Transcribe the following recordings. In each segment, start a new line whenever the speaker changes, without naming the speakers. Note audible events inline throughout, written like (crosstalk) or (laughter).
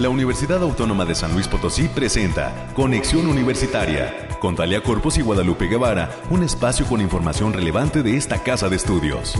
la Universidad Autónoma de San Luis Potosí presenta Conexión Universitaria con Talia Corpus y Guadalupe Guevara, un espacio con información relevante de esta casa de estudios.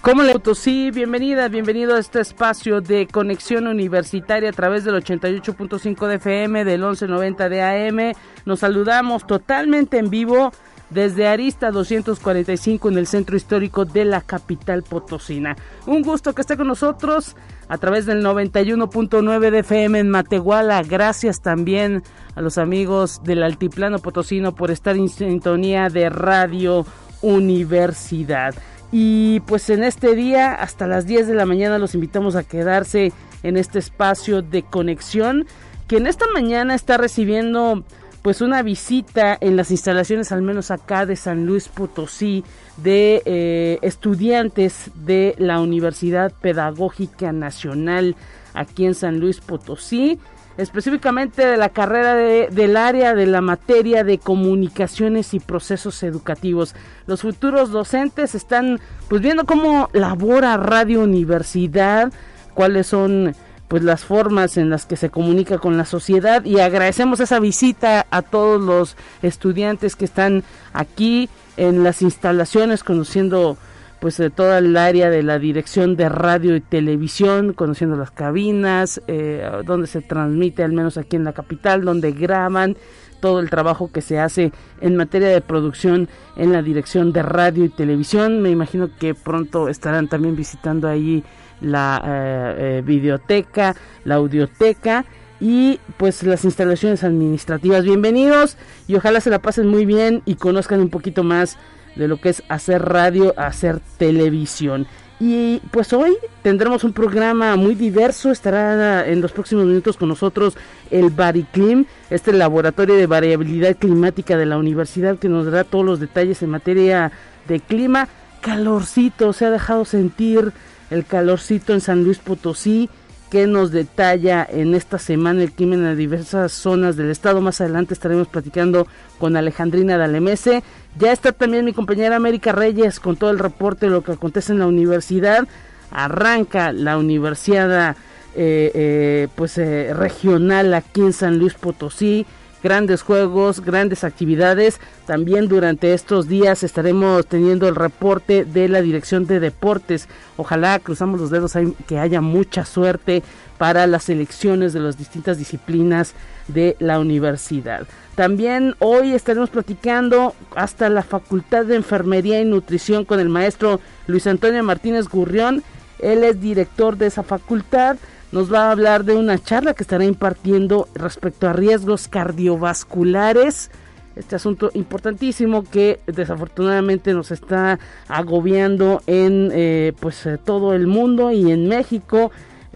¿Cómo le Potosí? Bienvenida, bienvenido a este espacio de conexión universitaria a través del 88.5 de FM, del 1190 de AM. Nos saludamos totalmente en vivo desde Arista 245 en el centro histórico de la capital potosina. Un gusto que esté con nosotros a través del 91.9 de FM en Matehuala. Gracias también a los amigos del Altiplano Potosino por estar en sintonía de Radio Universidad. Y pues en este día, hasta las 10 de la mañana, los invitamos a quedarse en este espacio de conexión que en esta mañana está recibiendo pues una visita en las instalaciones, al menos acá de San Luis Potosí, de eh, estudiantes de la Universidad Pedagógica Nacional aquí en San Luis Potosí específicamente de la carrera del área de la materia de comunicaciones y procesos educativos. Los futuros docentes están pues viendo cómo labora Radio Universidad, cuáles son pues las formas en las que se comunica con la sociedad. Y agradecemos esa visita a todos los estudiantes que están aquí en las instalaciones conociendo pues de toda el área de la dirección de radio y televisión, conociendo las cabinas, eh, donde se transmite, al menos aquí en la capital, donde graban todo el trabajo que se hace en materia de producción en la dirección de radio y televisión. Me imagino que pronto estarán también visitando ahí la eh, eh, videoteca, la audioteca y pues las instalaciones administrativas. Bienvenidos y ojalá se la pasen muy bien y conozcan un poquito más de lo que es hacer radio, hacer televisión. Y pues hoy tendremos un programa muy diverso, estará en los próximos minutos con nosotros el Bariclim, este laboratorio de variabilidad climática de la universidad que nos dará todos los detalles en materia de clima. Calorcito, se ha dejado sentir el calorcito en San Luis Potosí, que nos detalla en esta semana el clima en diversas zonas del estado. Más adelante estaremos platicando con Alejandrina Dalemese. Ya está también mi compañera América Reyes con todo el reporte de lo que acontece en la universidad. Arranca la universidad eh, eh, pues eh, regional aquí en San Luis Potosí grandes juegos, grandes actividades. También durante estos días estaremos teniendo el reporte de la Dirección de Deportes. Ojalá cruzamos los dedos que haya mucha suerte para las elecciones de las distintas disciplinas de la universidad. También hoy estaremos platicando hasta la Facultad de Enfermería y Nutrición con el maestro Luis Antonio Martínez Gurrión. Él es director de esa facultad nos va a hablar de una charla que estará impartiendo respecto a riesgos cardiovasculares. Este asunto importantísimo que desafortunadamente nos está agobiando en eh, pues eh, todo el mundo y en México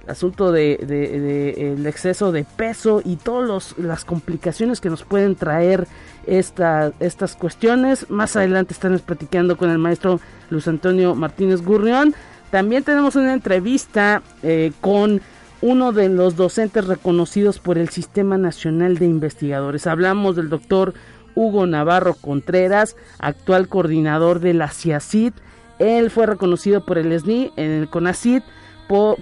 el asunto de, el exceso de peso y todas las complicaciones que nos pueden traer estas cuestiones. Más adelante estaremos platicando con el maestro Luis Antonio Martínez Gurrión. También tenemos una entrevista eh, con uno de los docentes reconocidos por el Sistema Nacional de Investigadores. Hablamos del doctor Hugo Navarro Contreras, actual coordinador de la CIACID. Él fue reconocido por el SNI en el CONACID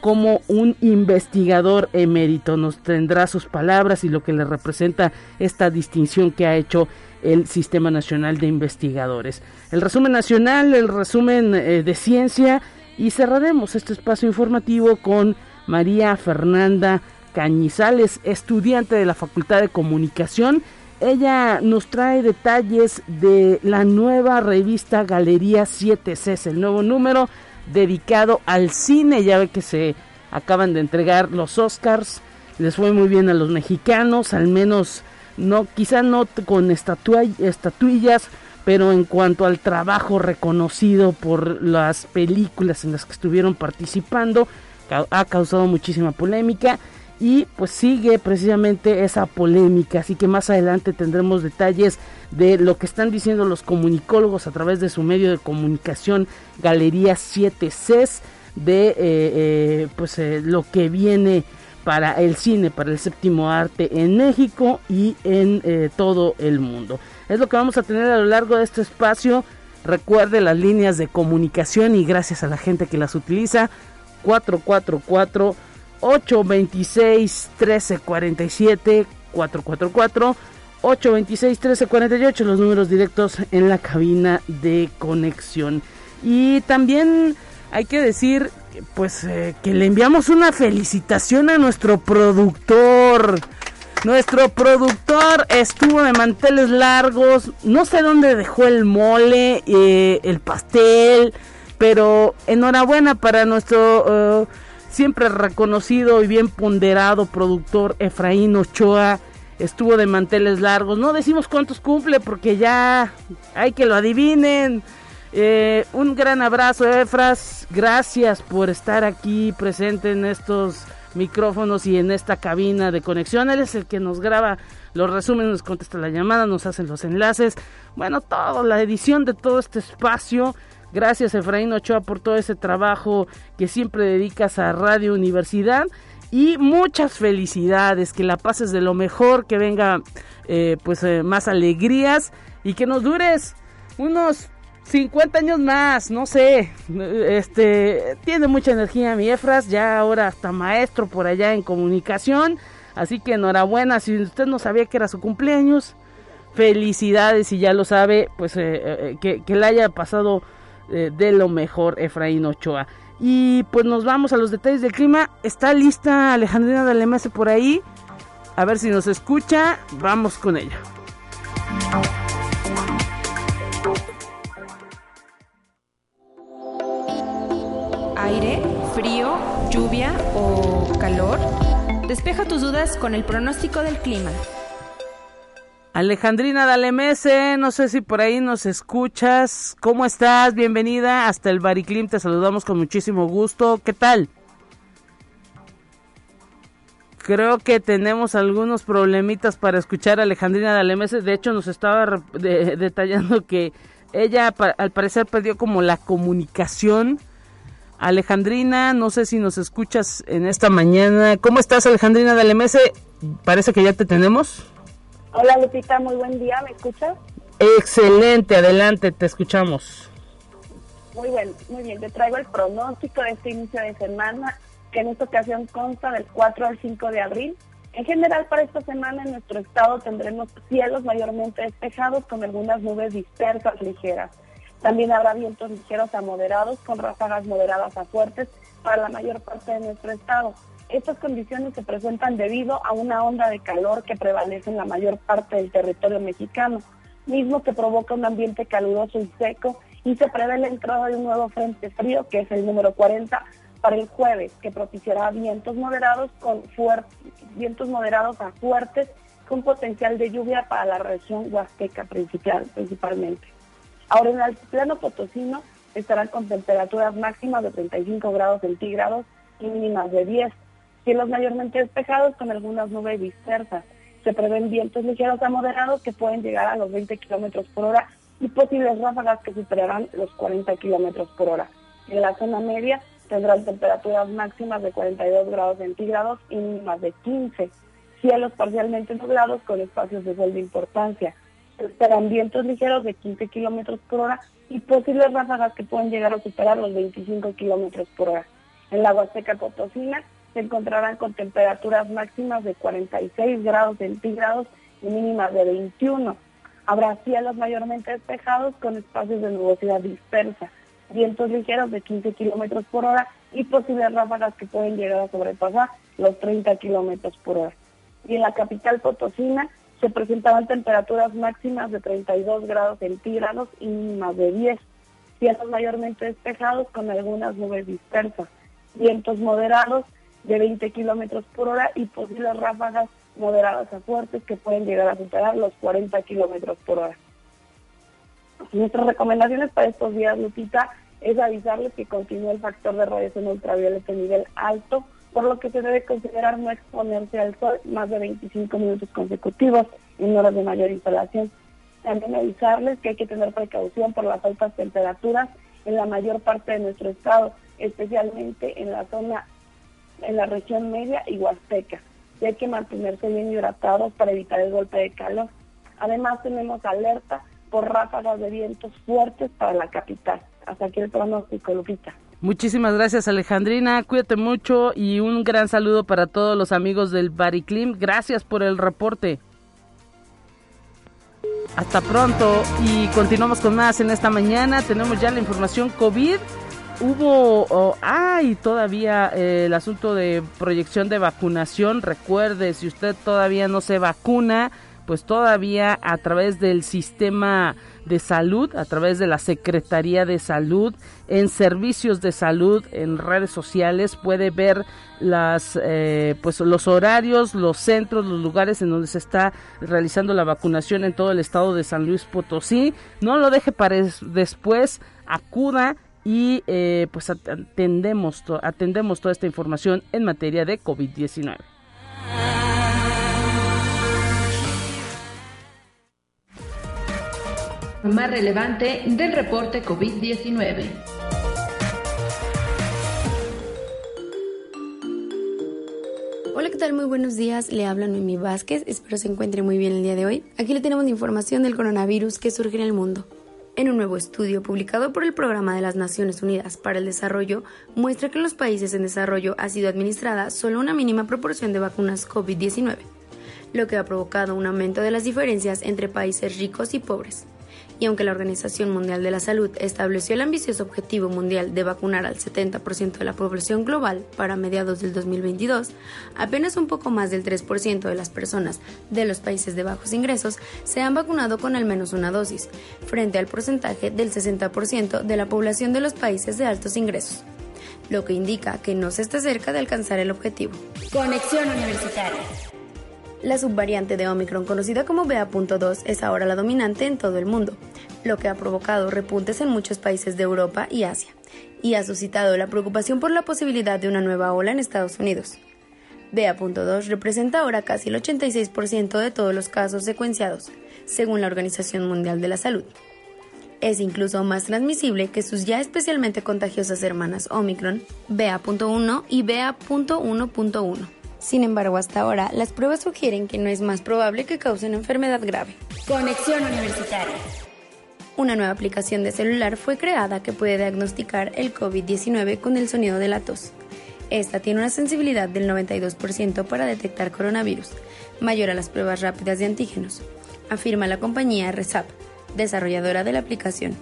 como un investigador emérito. Nos tendrá sus palabras y lo que le representa esta distinción que ha hecho el Sistema Nacional de Investigadores. El resumen nacional, el resumen eh, de ciencia y cerraremos este espacio informativo con María Fernanda Cañizales, estudiante de la Facultad de Comunicación. Ella nos trae detalles de la nueva revista Galería 7C, el nuevo número dedicado al cine. Ya ve que se acaban de entregar los Oscars. Les fue muy bien a los mexicanos, al menos no, quizá no con estatuillas, pero en cuanto al trabajo reconocido por las películas en las que estuvieron participando, ha causado muchísima polémica y pues sigue precisamente esa polémica, así que más adelante tendremos detalles de lo que están diciendo los comunicólogos a través de su medio de comunicación Galería 7 Cs de eh, eh, pues eh, lo que viene para el cine, para el séptimo arte en México y en todo el mundo. Es lo que vamos a tener a lo largo de este espacio Recuerde las líneas de comunicación y gracias a la gente que las utiliza. 444 826 1347 444 826 1348 los números directos en la cabina de conexión. Y también hay que decir pues eh, que le enviamos una felicitación a nuestro productor. Nuestro productor estuvo de manteles largos, no sé dónde dejó el mole, eh, el pastel, pero enhorabuena para nuestro eh, siempre reconocido y bien ponderado productor Efraín Ochoa. Estuvo de manteles largos. No decimos cuántos cumple porque ya hay que lo adivinen. Eh, un gran abrazo, Efras. Gracias por estar aquí presente en estos micrófonos y en esta cabina de conexión. Él es el que nos graba los resúmenes, nos contesta la llamada, nos hacen los enlaces. Bueno, todo, la edición de todo este espacio. Gracias, Efraín Ochoa, por todo ese trabajo que siempre dedicas a Radio Universidad. Y muchas felicidades, que la pases de lo mejor, que venga eh, pues eh, más alegrías y que nos dures unos 50 años más, no sé. Este tiene mucha energía mi Efras, ya ahora hasta maestro por allá en comunicación. Así que enhorabuena, si usted no sabía que era su cumpleaños, felicidades y ya lo sabe, pues eh, que, que, le haya pasado eh, de lo mejor Efraín Ochoa. Y pues nos vamos a los detalles del clima. Está lista Alejandrina del MS por ahí. A ver si nos escucha. Vamos con ella.
aire, frío, lluvia o calor? Despeja tus dudas con el pronóstico del clima.
Alejandrina Dalemese, no sé si por ahí nos escuchas. ¿Cómo estás? Bienvenida hasta el Bariclim. Te saludamos con muchísimo gusto. ¿Qué tal? Creo que tenemos algunos problemitas para escuchar a Alejandrina Dalemese. De hecho, nos estaba (laughs) detallando que ella al parecer perdió como la comunicación Alejandrina, no sé si nos escuchas en esta mañana. ¿Cómo estás, Alejandrina del MS? Parece que ya te tenemos.
Hola, Lupita, muy buen día, ¿me escuchas?
Excelente, adelante, te escuchamos.
Muy bien, muy bien. Te traigo el pronóstico de este inicio de semana, que en esta ocasión consta del 4 al 5 de abril. En general, para esta semana en nuestro estado tendremos cielos mayormente despejados con algunas nubes dispersas ligeras. También habrá vientos ligeros a moderados con ráfagas moderadas a fuertes para la mayor parte de nuestro estado. Estas condiciones se presentan debido a una onda de calor que prevalece en la mayor parte del territorio mexicano, mismo que provoca un ambiente caluroso y seco y se prevé la entrada de un nuevo frente frío, que es el número 40, para el jueves, que propiciará vientos moderados con vientos moderados a fuertes con potencial de lluvia para la región huasteca principal, principalmente. Ahora en el altiplano potosino estarán con temperaturas máximas de 35 grados centígrados y mínimas de 10. Cielos mayormente despejados con algunas nubes dispersas. Se prevén vientos ligeros a moderados que pueden llegar a los 20 kilómetros por hora y posibles ráfagas que superarán los 40 kilómetros por hora. En la zona media tendrán temperaturas máximas de 42 grados centígrados y mínimas de 15. Cielos parcialmente nublados con espacios de sol de importancia esperan vientos ligeros de 15 kilómetros por hora y posibles ráfagas que pueden llegar a superar los 25 kilómetros por hora. En la Huasteca Potosina se encontrarán con temperaturas máximas de 46 grados centígrados y mínimas de 21. Habrá cielos mayormente despejados con espacios de nubosidad dispersa, vientos ligeros de 15 kilómetros por hora y posibles ráfagas que pueden llegar a sobrepasar los 30 kilómetros por hora. Y en la capital Potosina se presentaban temperaturas máximas de 32 grados centígrados y mínimas de 10, cielos mayormente despejados con algunas nubes dispersas, vientos moderados de 20 kilómetros por hora y posibles ráfagas moderadas a fuertes que pueden llegar a superar los 40 kilómetros por hora. Nuestras recomendaciones para estos días, Lupita, es avisarles que continúa el factor de radiación ultravioleta a nivel alto por lo que se debe considerar no exponerse al sol más de 25 minutos consecutivos en horas de mayor insolación. También avisarles que hay que tener precaución por las altas temperaturas en la mayor parte de nuestro estado, especialmente en la zona, en la región media y huasteca. Y hay que mantenerse bien hidratados para evitar el golpe de calor. Además tenemos alerta por ráfagas de vientos fuertes para la capital. Hasta aquí el pronóstico, Lupita.
Muchísimas gracias Alejandrina, cuídate mucho y un gran saludo para todos los amigos del Bariclim. Gracias por el reporte. Hasta pronto y continuamos con más en esta mañana. Tenemos ya la información COVID. Hubo, oh, todavía eh, el asunto de proyección de vacunación. Recuerde, si usted todavía no se vacuna, pues todavía a través del sistema de salud, a través de la Secretaría de Salud, en servicios de salud, en redes sociales, puede ver las, eh, pues los horarios, los centros, los lugares en donde se está realizando la vacunación en todo el estado de San Luis Potosí. No lo deje para después, acuda y eh, pues atendemos, atendemos toda esta información en materia de COVID-19.
más relevante del reporte COVID-19.
Hola, ¿qué tal? Muy buenos días. Le habla Noemi Vázquez. Espero se encuentre muy bien el día de hoy. Aquí le tenemos información del coronavirus que surge en el mundo. En un nuevo estudio publicado por el Programa de las Naciones Unidas para el Desarrollo, muestra que en los países en desarrollo ha sido administrada solo una mínima proporción de vacunas COVID-19, lo que ha provocado un aumento de las diferencias entre países ricos y pobres y aunque la Organización Mundial de la Salud estableció el ambicioso objetivo mundial de vacunar al 70% de la población global para mediados del 2022, apenas un poco más del 3% de las personas de los países de bajos ingresos se han vacunado con al menos una dosis, frente al porcentaje del 60% de la población de los países de altos ingresos lo que indica que no se está cerca de alcanzar el objetivo.
Conexión Universitaria.
La subvariante de Omicron, conocida como BA.2, es ahora la dominante en todo el mundo, lo que ha provocado repuntes en muchos países de Europa y Asia, y ha suscitado la preocupación por la posibilidad de una nueva ola en Estados Unidos. BA.2 representa ahora casi el 86% de todos los casos secuenciados, según la Organización Mundial de la Salud. Es incluso más transmisible que sus ya especialmente contagiosas hermanas Omicron, BA.1 y BA.1.1. Sin embargo, hasta ahora, las pruebas sugieren que no es más probable que cause una enfermedad grave.
Conexión Universitaria.
Una nueva aplicación de celular fue creada que puede diagnosticar el COVID-19 con el sonido de la tos. Esta tiene una sensibilidad del 92% para detectar coronavirus, mayor a las pruebas rápidas de antígenos, afirma la compañía RESAP, desarrolladora de la aplicación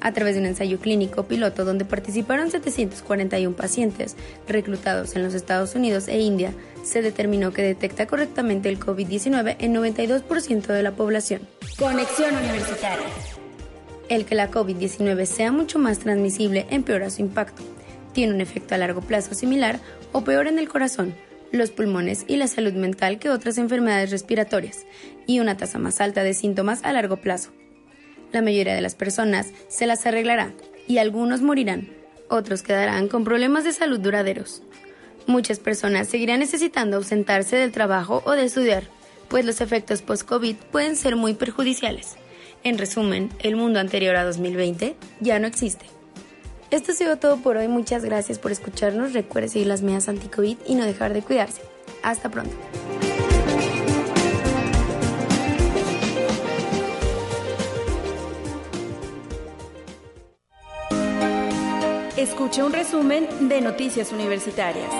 a través de un ensayo clínico piloto donde participaron 741 pacientes reclutados en los Estados Unidos e India, se determinó que detecta correctamente el COVID-19 en 92% de la población.
Conexión Universitaria.
El que la COVID-19 sea mucho más transmisible empeora su impacto. Tiene un efecto a largo plazo similar o peor en el corazón, los pulmones y la salud mental que otras enfermedades respiratorias, y una tasa más alta de síntomas a largo plazo. La mayoría de las personas se las arreglará y algunos morirán, otros quedarán con problemas de salud duraderos. Muchas personas seguirán necesitando ausentarse del trabajo o de estudiar, pues los efectos post-COVID pueden ser muy perjudiciales. En resumen, el mundo anterior a 2020 ya no existe. Esto ha sido todo por hoy, muchas gracias por escucharnos, recuerde seguir las medidas anti-COVID y no dejar de cuidarse. Hasta pronto.
Escuche un resumen de Noticias Universitarias.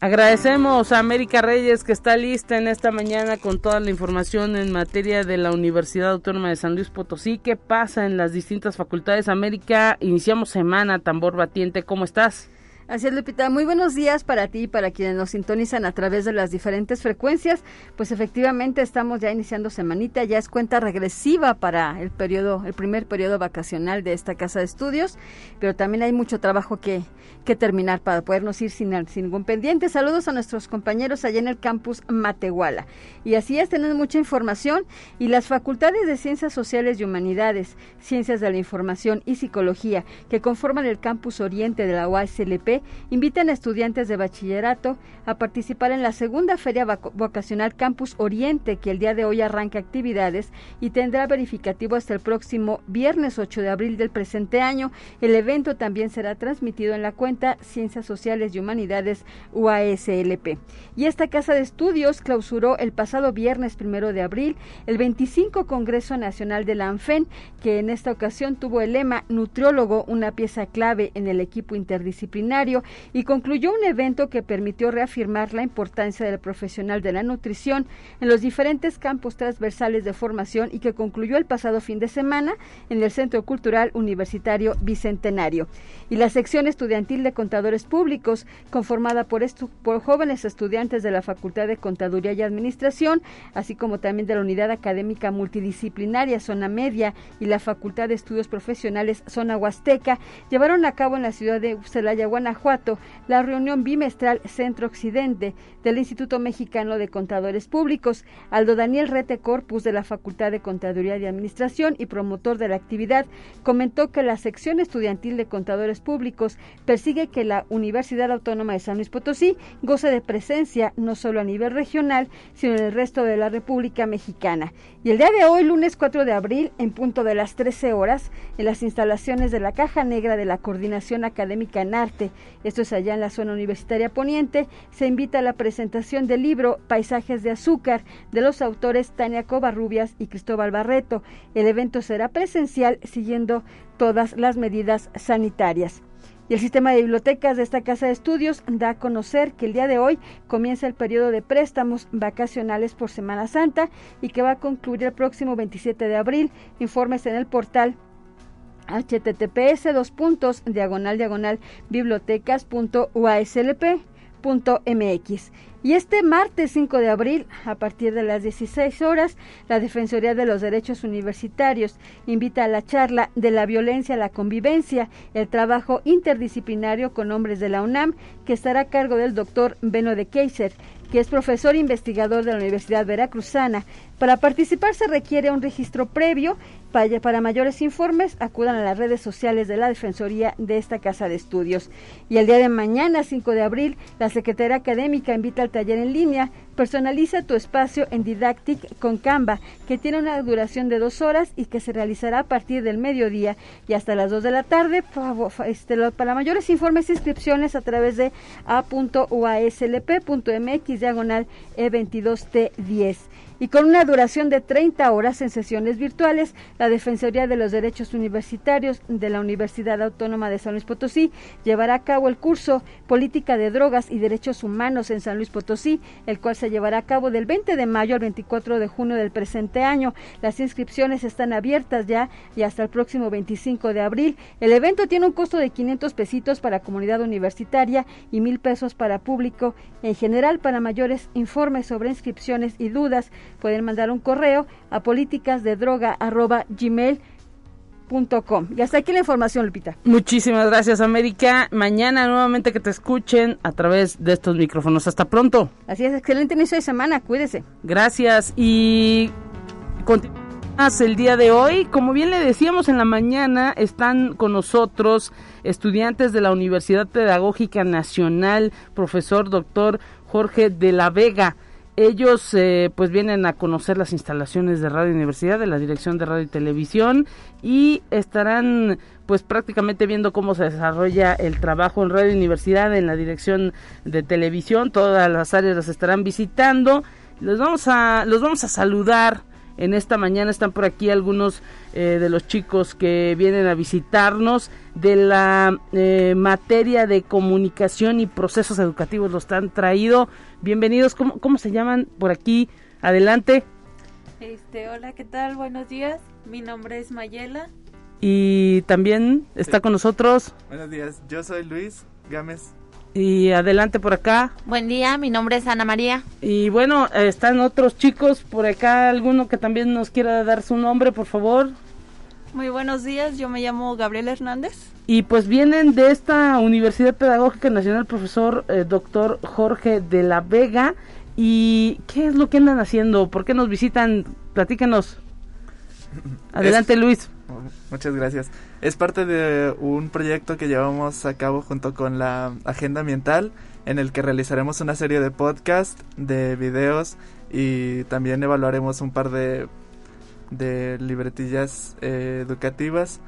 Agradecemos a América Reyes que está lista en esta mañana con toda la información en materia de la Universidad Autónoma de San Luis Potosí. ¿Qué pasa en las distintas facultades? América, iniciamos semana, tambor batiente, ¿cómo estás?
Así es, Lupita. Muy buenos días para ti y para quienes nos sintonizan a través de las diferentes frecuencias. Pues efectivamente estamos ya iniciando semanita, ya es cuenta regresiva para el periodo, el primer periodo vacacional de esta casa de estudios, pero también hay mucho trabajo que, que terminar para podernos ir sin, sin ningún pendiente. Saludos a nuestros compañeros allá en el campus Matehuala. Y así es, tenemos mucha información y las facultades de Ciencias Sociales y Humanidades, Ciencias de la Información y Psicología que conforman el campus Oriente de la UASLP Invitan a estudiantes de bachillerato a participar en la segunda Feria Vocacional Campus Oriente, que el día de hoy arranca actividades y tendrá verificativo hasta el próximo viernes 8 de abril del presente año. El evento también será transmitido en la cuenta Ciencias Sociales y Humanidades UASLP. Y esta casa de estudios clausuró el pasado viernes primero de abril el 25 Congreso Nacional de la ANFEN, que en esta ocasión tuvo el lema Nutriólogo, una pieza clave en el equipo interdisciplinario, y concluyó un evento que permitió reafirmar la importancia del profesional de la nutrición en los diferentes campos transversales de formación y que concluyó el pasado fin de semana en el Centro Cultural Universitario Bicentenario. Y la sección estudiantil de contadores públicos, conformada por, jóvenes estudiantes de la Facultad de Contaduría y Administración, así como también de la Unidad Académica Multidisciplinaria Zona Media y la Facultad de Estudios Profesionales Zona Huasteca, llevaron a cabo en la ciudad de Celaya, Guanajuato, la reunión bimestral Centro-Occidente del Instituto Mexicano de Contadores Públicos. Aldo Daniel Rete Corpus de la Facultad de Contaduría y Administración y promotor de la actividad comentó que la sección estudiantil de contadores públicos persigue que la Universidad Autónoma de San Luis Potosí goce de presencia no solo a nivel regional, sino en el resto de la República Mexicana. Y el día de hoy, lunes 4 de abril, en punto de las 13 horas, en las instalaciones de la Caja Negra de la Coordinación Académica en Arte, esto es allá en la zona universitaria poniente, se invita a la presentación del libro Paisajes de Azúcar de los autores Tania Covarrubias y Cristóbal Barreto. El evento será presencial siguiendo todas las medidas sanitarias. Y el sistema de bibliotecas de esta casa de estudios da a conocer que el día de hoy comienza el periodo de préstamos vacacionales por Semana Santa y que va a concluir el próximo 27 de abril. Informes en el portal https dos puntos diagonal diagonal bibliotecas.uaslp.mx y este martes 5 de abril, a partir de las 16 horas, la Defensoría de los Derechos Universitarios invita a la charla de la violencia a la convivencia, el trabajo interdisciplinario con hombres de la UNAM, que estará a cargo del doctor Beno de Keiser que es profesor investigador de la Universidad Veracruzana. Para participar se requiere un registro previo. Para, para, mayores informes, acudan a las redes sociales de la Defensoría de esta Casa de Estudios. Y el día de mañana, 5 de abril, la Secretaría Académica invita al taller en línea Personaliza tu espacio en Didactic con Canva, que tiene una duración de dos horas y que se realizará a partir del mediodía y hasta las 2 de la tarde. Este, para mayores informes e inscripciones a través de a.uaslp.mx diagonal E22T10 y con una duración de 30 horas en sesiones virtuales, la Defensoría de los Derechos Universitarios de la Universidad Autónoma de San Luis Potosí llevará a cabo el curso Política de Drogas y Derechos Humanos en San Luis Potosí, el cual se llevará a cabo del 20 de mayo al 24 de junio del presente año. Las inscripciones están abiertas ya y hasta el próximo 25 de abril. El evento tiene un costo de 500 pesitos para comunidad universitaria y mil pesos para público. En general, para mayores informes sobre inscripciones y dudas, pueden mandar un correo a políticasdedroga.gmail.com. Y hasta aquí la información, Lupita.
Muchísimas gracias, América. Mañana nuevamente que te escuchen a través de estos micrófonos. Hasta pronto.
Así es, excelente inicio de semana. Cuídese.
Gracias y continuamos el día de hoy. Como bien le decíamos en la mañana, están con nosotros estudiantes de la Universidad Pedagógica Nacional, profesor doctor Jorge de la Vega. Ellos eh, pues vienen a conocer las instalaciones de Radio Universidad, de la Dirección de Radio y Televisión y estarán pues prácticamente viendo cómo se desarrolla el trabajo en Radio Universidad, en la Dirección de Televisión, todas las áreas las estarán visitando. Los vamos a, los vamos a saludar en esta mañana están por aquí algunos eh, de los chicos que vienen a visitarnos de la eh, materia de comunicación y procesos educativos. Los han traído. Bienvenidos. ¿Cómo, cómo se llaman por aquí? Adelante.
Este, hola, ¿qué tal? Buenos días. Mi nombre es Mayela.
Y también está con nosotros.
Buenos días. Yo soy Luis Gámez
y adelante por acá.
Buen día, mi nombre es Ana María.
Y bueno, están otros chicos por acá, alguno que también nos quiera dar su nombre, por favor.
Muy buenos días, yo me llamo Gabriel Hernández.
Y pues vienen de esta Universidad Pedagógica Nacional, profesor eh, doctor Jorge de la Vega. ¿Y qué es lo que andan haciendo? ¿Por qué nos visitan? Platícanos. (laughs) Adelante, Luis.
Muchas gracias. Es parte de un proyecto que llevamos a cabo junto con la Agenda Ambiental, en el que realizaremos una serie de podcasts, de videos y también evaluaremos un par de, de libretillas eh, educativas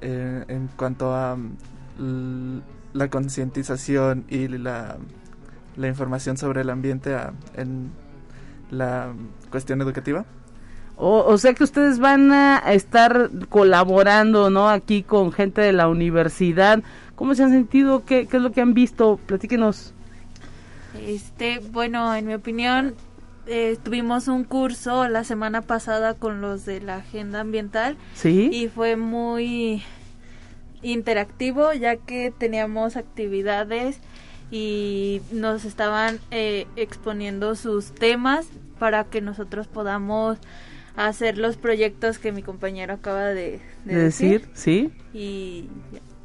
eh, en cuanto a mm, la concientización y la, la, información sobre el ambiente en la cuestión educativa.
O, sea que ustedes van a estar colaborando, ¿no? Aquí con gente de la universidad. ¿Cómo se han sentido? ¿Qué, qué es lo que han visto? Platíquenos.
Este, bueno, en mi opinión, eh, tuvimos un curso la semana pasada con los de la agenda ambiental.
Sí.
Y fue muy interactivo ya que teníamos actividades y nos estaban eh, exponiendo sus temas para que nosotros podamos hacer los proyectos que mi compañero acaba de,
decir, sí.
Y,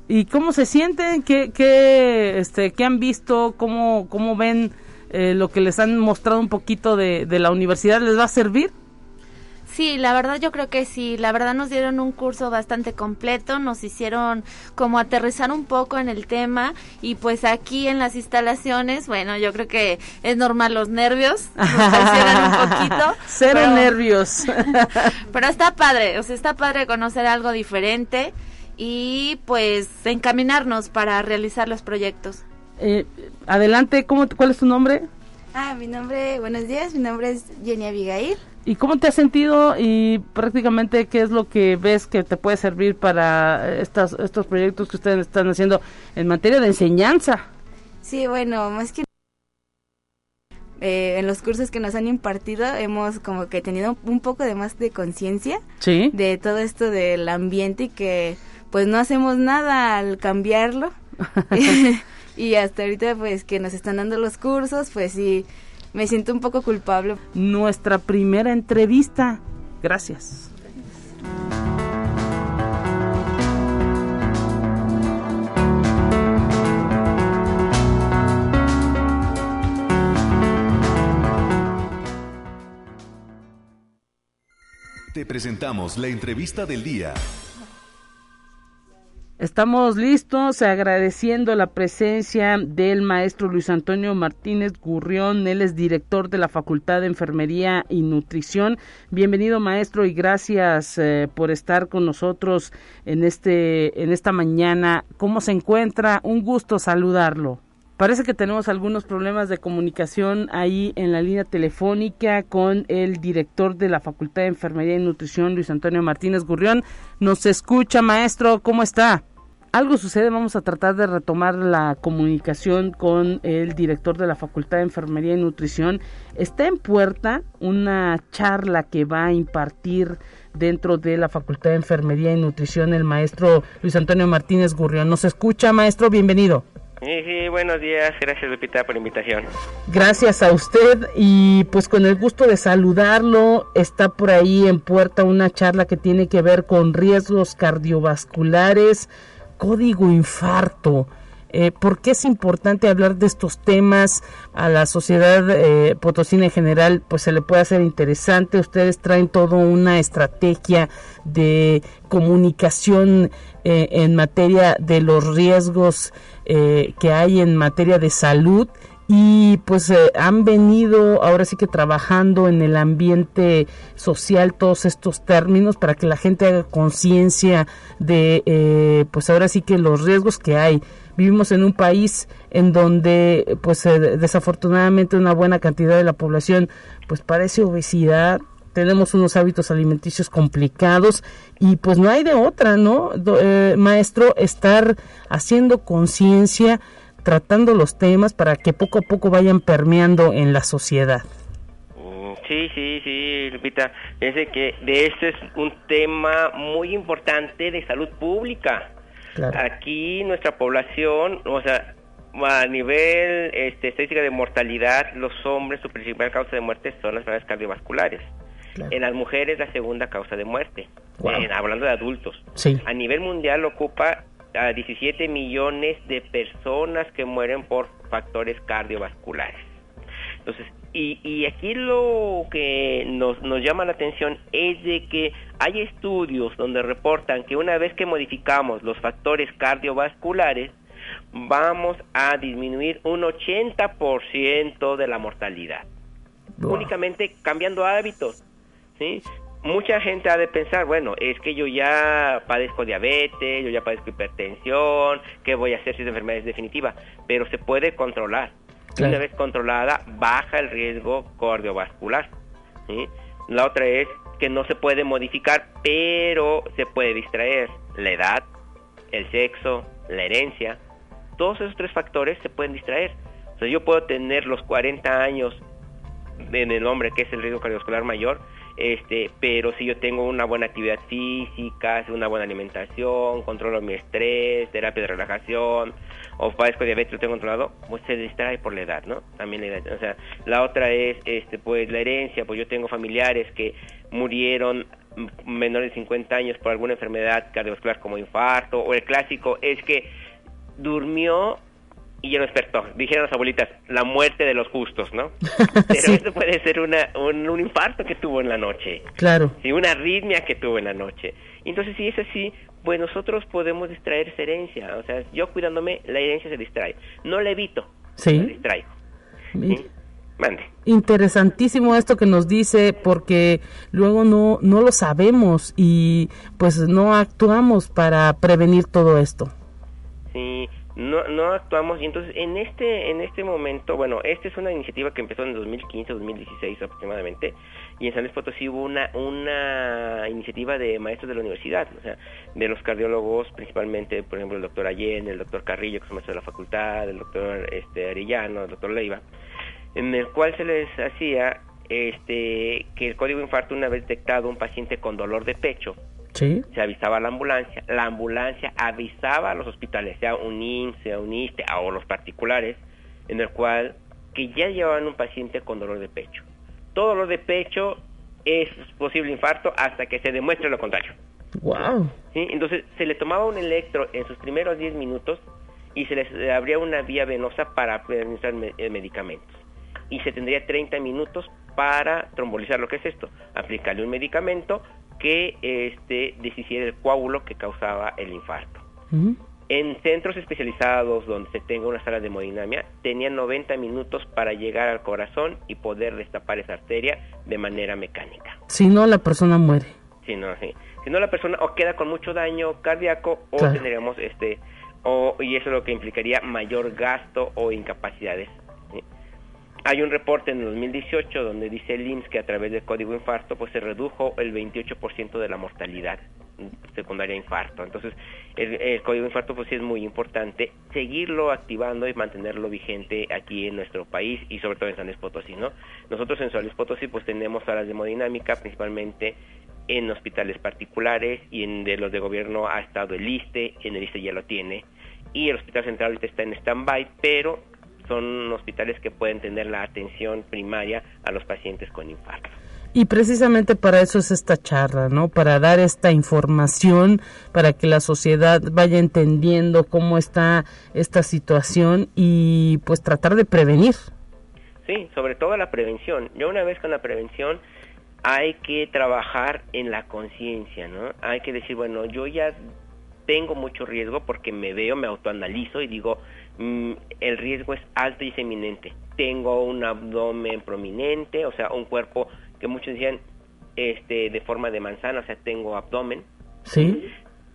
¿Y cómo se sienten? ¿Qué, qué, este, qué han visto? ¿Cómo, cómo ven eh, lo que les han mostrado un poquito de, de la universidad? ¿Les va a servir?
Sí, la verdad yo creo que sí. La verdad nos dieron un curso bastante completo, nos hicieron como aterrizar un poco en el tema y pues aquí en las instalaciones, bueno, yo creo que es normal los nervios, nos un poquito. (laughs)
Cero nervios. (laughs)
pero está padre, o sea, está padre conocer algo diferente y pues encaminarnos para realizar los proyectos.
Eh, adelante, ¿cómo, ¿cuál es tu nombre?
Ah, mi nombre, buenos días, mi nombre es Jenny Abigail.
¿Y cómo te has sentido y prácticamente qué es lo que ves que te puede servir para estas, estos proyectos que ustedes están haciendo en materia de enseñanza?
Sí, bueno, más que eh, en los cursos que nos han impartido hemos como que tenido un poco de más de conciencia
¿Sí?
de todo esto del ambiente y que pues no hacemos nada al cambiarlo. (laughs) (laughs) y hasta ahorita pues que nos están dando los cursos, pues sí me siento un poco culpable.
Nuestra primera entrevista. Gracias.
Te presentamos la entrevista del día.
Estamos listos agradeciendo la presencia del maestro Luis Antonio Martínez Gurrión. Él es director de la Facultad de Enfermería y Nutrición. Bienvenido maestro y gracias eh, por estar con nosotros en este en esta mañana. ¿Cómo se encuentra? Un gusto saludarlo. Parece que tenemos algunos problemas de comunicación ahí en la línea telefónica con el director de la Facultad de Enfermería y Nutrición, Luis Antonio Martínez Gurrión. Nos escucha, maestro, ¿cómo está? Algo sucede, vamos a tratar de retomar la comunicación con el director de la Facultad de Enfermería y Nutrición. Está en puerta una charla que va a impartir dentro de la Facultad de Enfermería y Nutrición el maestro Luis Antonio Martínez Gurrión. ¿Nos escucha, maestro? Bienvenido.
Sí, buenos días. Gracias, Lupita, por la invitación.
Gracias a usted y pues con el gusto de saludarlo, está por ahí en puerta una charla que tiene que ver con riesgos cardiovasculares, código infarto. Eh, ¿Por qué es importante hablar de estos temas a la sociedad eh, potosina en general? Pues se le puede hacer interesante. Ustedes traen toda una estrategia de comunicación eh, en materia de los riesgos eh, que hay en materia de salud y pues eh, han venido ahora sí que trabajando en el ambiente social todos estos términos para que la gente haga conciencia de eh, pues ahora sí que los riesgos que hay. Vivimos en un país en donde pues desafortunadamente una buena cantidad de la población pues padece obesidad tenemos unos hábitos alimenticios complicados y pues no hay de otra, ¿no? Eh, maestro, estar haciendo conciencia, tratando los temas para que poco a poco vayan permeando en la sociedad.
Mm, sí, sí, sí, Lupita. Fíjense que de este es un tema muy importante de salud pública. Aquí nuestra población, o sea, a nivel este, estadística de mortalidad, los hombres, su principal causa de muerte son las enfermedades cardiovasculares. En las mujeres la segunda causa de muerte, hablando de adultos. A nivel mundial ocupa a 17 millones de personas que mueren por factores cardiovasculares. Entonces, Y, y aquí lo que nos, nos llama la atención es de que hay estudios donde reportan que una vez que modificamos los factores cardiovasculares, vamos a disminuir un 80% de la mortalidad. Únicamente cambiando hábitos. ¿Sí? Mucha gente ha de pensar, bueno, es que yo ya padezco diabetes, yo ya padezco hipertensión, ¿qué voy a hacer si esa enfermedad es definitiva? Pero se puede controlar. Una vez controlada, baja el riesgo cardiovascular. ¿sí? La otra es que no se puede modificar, pero se puede distraer. La edad, el sexo, la herencia, todos esos tres factores se pueden distraer. O sea, yo puedo tener los 40 años en el hombre, que es el riesgo cardiovascular mayor, este, pero si yo tengo una buena actividad física, una buena alimentación, controlo mi estrés, terapia de relajación, o padezco diabetes, lo tengo controlado, pues se distrae por la edad, ¿no? También la edad, o sea, la otra es, este, pues la herencia, pues yo tengo familiares que murieron menores de 50 años por alguna enfermedad cardiovascular como infarto, o el clásico es que durmió y ya no despertó. Dijeron las abuelitas, la muerte de los justos, ¿no? (laughs) Pero esto puede ser una, un, infarto que tuvo en la noche.
Claro.
Sí, una arritmia que tuvo en la noche. Entonces, si es así, pues nosotros podemos distraer esa herencia. O sea, yo cuidándome, la herencia se distrae. No la evito,
sí.
la distraigo. Mande.
Interesantísimo esto que nos dice porque luego no no lo sabemos y pues no actuamos para prevenir todo esto.
Sí, no, no actuamos. Y entonces en este en este momento bueno esta es una iniciativa que empezó en 2015 2016 aproximadamente y en San Luis Potosí hubo una una iniciativa de maestros de la universidad o sea de los cardiólogos principalmente por ejemplo el doctor Allende el doctor Carrillo que es maestro de la facultad el doctor este Arellano el doctor Leiva en el cual se les hacía este que el código infarto una vez detectado un paciente con dolor de pecho se avisaba a la ambulancia, la ambulancia avisaba a los hospitales, sea un IMSS, sea un ISTE o los particulares, en el cual que ya llevaban un paciente con dolor de pecho. Todo dolor de pecho es posible infarto hasta que se demuestre lo contrario.
Wow.
¿Sí? Entonces se le tomaba un electro en sus primeros 10 minutos y se les abría una vía venosa para administrar eh, medicamentos. Y se tendría 30 minutos para trombolizar lo que es esto, aplicarle un medicamento que este, deshiciera el coágulo que causaba el infarto. En centros especializados donde se tenga una sala de hemodinamia, tenían 90 minutos para llegar al corazón y poder destapar esa arteria de manera mecánica.
Si no, la persona muere.
Si no, Si no, la persona o queda con mucho daño cardíaco o tendríamos este, o, y eso es lo que implicaría mayor gasto o incapacidades hay un reporte en el 2018 donde dice el IMSS que a través del código infarto pues se redujo el 28% de la mortalidad secundaria a infarto. Entonces, el, código infarto pues sí es muy importante seguirlo activando y mantenerlo vigente aquí en nuestro país y sobre todo en San Luis Potosí, ¿no? Nosotros en San Luis Potosí pues tenemos salas de hemodinámica principalmente en hospitales particulares y en de los de gobierno ha estado el ISTE, en el ISTE ya lo tiene y el Hospital Central ahorita está en stand-by, pero son hospitales que pueden tener la atención primaria a los pacientes con infarto.
Y precisamente para eso es esta charla, ¿no? Para dar esta información, para que la sociedad vaya entendiendo cómo está esta situación y pues tratar de prevenir.
Sí, sobre todo la prevención. Yo una vez con la prevención hay que trabajar en la conciencia, ¿no? Hay que decir, bueno, yo ya tengo mucho riesgo porque me veo, me autoanalizo y digo, Mm, el riesgo es alto y es eminente. Tengo un abdomen prominente, o sea, un cuerpo que muchos decían este, de forma de manzana, o sea, tengo abdomen.
Sí.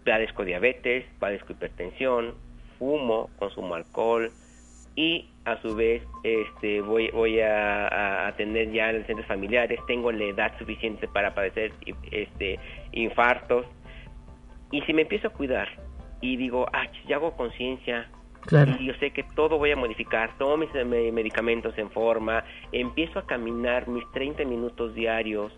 Padezco diabetes, padezco hipertensión, fumo, consumo alcohol y a su vez este, voy, voy a, a, tener ya antecedentes familiares, tengo la edad suficiente para padecer este, infartos. Y si me empiezo a cuidar y digo, ah, ya hago conciencia, y yo sé que todo voy a modificar, tomo mis medicamentos en forma, empiezo a caminar mis 30 minutos diarios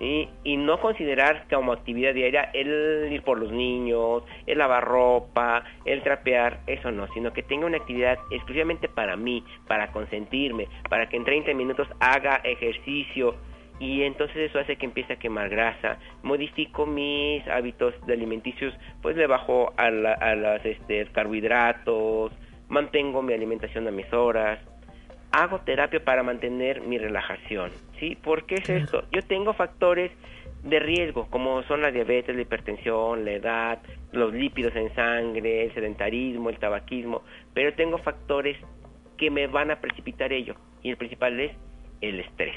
y no considerar como actividad diaria el ir por los niños, el lavar ropa, el trapear, eso no, sino que tenga una actividad exclusivamente para mí, para consentirme, para que en 30 minutos haga ejercicio, y entonces eso hace que empiece a quemar grasa. Modifico mis hábitos de alimenticios, pues le bajo a, a los este, carbohidratos, mantengo mi alimentación a mis horas. hago terapia para mantener mi relajación. ¿Sí? ¿Por qué es esto? Yo tengo factores de riesgo, como son la diabetes, la hipertensión, la edad, los lípidos en sangre, el sedentarismo, el tabaquismo, pero tengo factores que me van a precipitar ello, y el principal es el estrés.